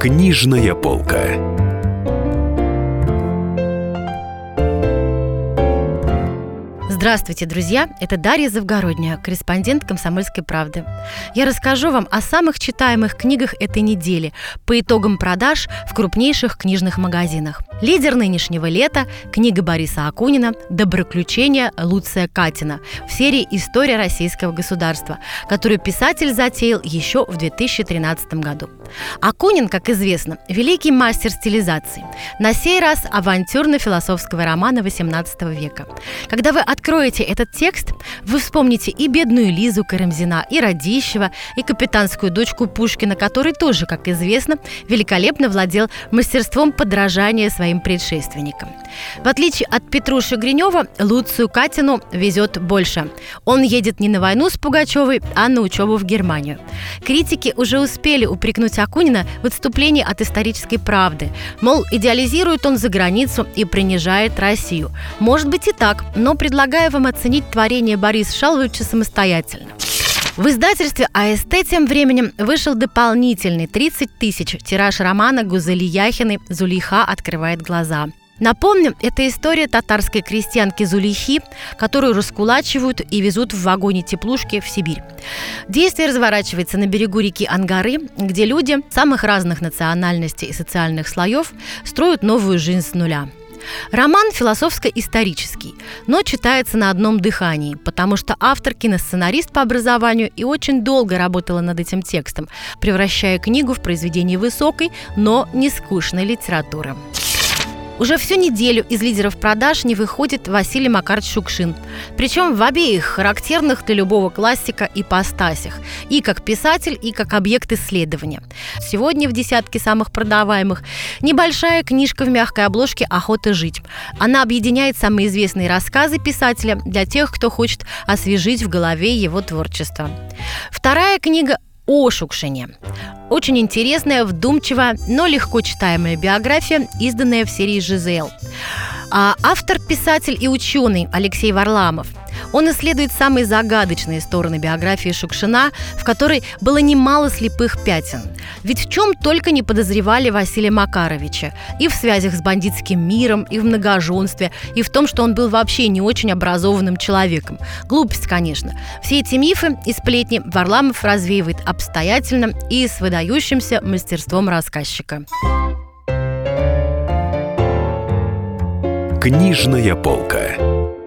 Книжная полка. Здравствуйте, друзья! Это Дарья Завгородняя, корреспондент «Комсомольской правды». Я расскажу вам о самых читаемых книгах этой недели по итогам продаж в крупнейших книжных магазинах. Лидер нынешнего лета – книга Бориса Акунина «Доброключения Луция Катина» в серии «История российского государства», которую писатель затеял еще в 2013 году. Акунин, как известно, великий мастер стилизации. На сей раз авантюрно-философского романа XVIII века. Когда вы откроете этот текст, вы вспомните и бедную Лизу Карамзина, и Радищева, и капитанскую дочку Пушкина, который тоже, как известно, великолепно владел мастерством подражания своим предшественникам. В отличие от Петруши Гринева, Луцию Катину везет больше. Он едет не на войну с Пугачевой, а на учебу в Германию. Критики уже успели упрекнуть Акунина в отступлении от исторической правды. Мол, идеализирует он за границу и принижает Россию. Может быть и так, но предлагаю вам оценить творение Бориса Шаловича самостоятельно. В издательстве АСТ тем временем вышел дополнительный 30 тысяч тираж романа Гузели Яхиной «Зулейха открывает глаза». Напомню, это история татарской крестьянки Зулихи, которую раскулачивают и везут в вагоне теплушки в Сибирь. Действие разворачивается на берегу реки Ангары, где люди самых разных национальностей и социальных слоев строят новую жизнь с нуля – Роман философско-исторический, но читается на одном дыхании, потому что автор киносценарист по образованию и очень долго работала над этим текстом, превращая книгу в произведение высокой, но не скучной литературы. Уже всю неделю из лидеров продаж не выходит Василий Макарович Шукшин. Причем в обеих характерных для любого классика ипостасях. И как писатель, и как объект исследования. Сегодня в десятке самых продаваемых небольшая книжка в мягкой обложке «Охота жить». Она объединяет самые известные рассказы писателя для тех, кто хочет освежить в голове его творчество. Вторая книга о Шукшине. Очень интересная, вдумчивая, но легко читаемая биография, изданная в серии «Жизел». А автор, писатель и ученый Алексей Варламов – он исследует самые загадочные стороны биографии Шукшина, в которой было немало слепых пятен. Ведь в чем только не подозревали Василия Макаровича. И в связях с бандитским миром, и в многоженстве, и в том, что он был вообще не очень образованным человеком. Глупость, конечно. Все эти мифы и сплетни Варламов развеивает обстоятельно и с выдающимся мастерством рассказчика. Книжная полка.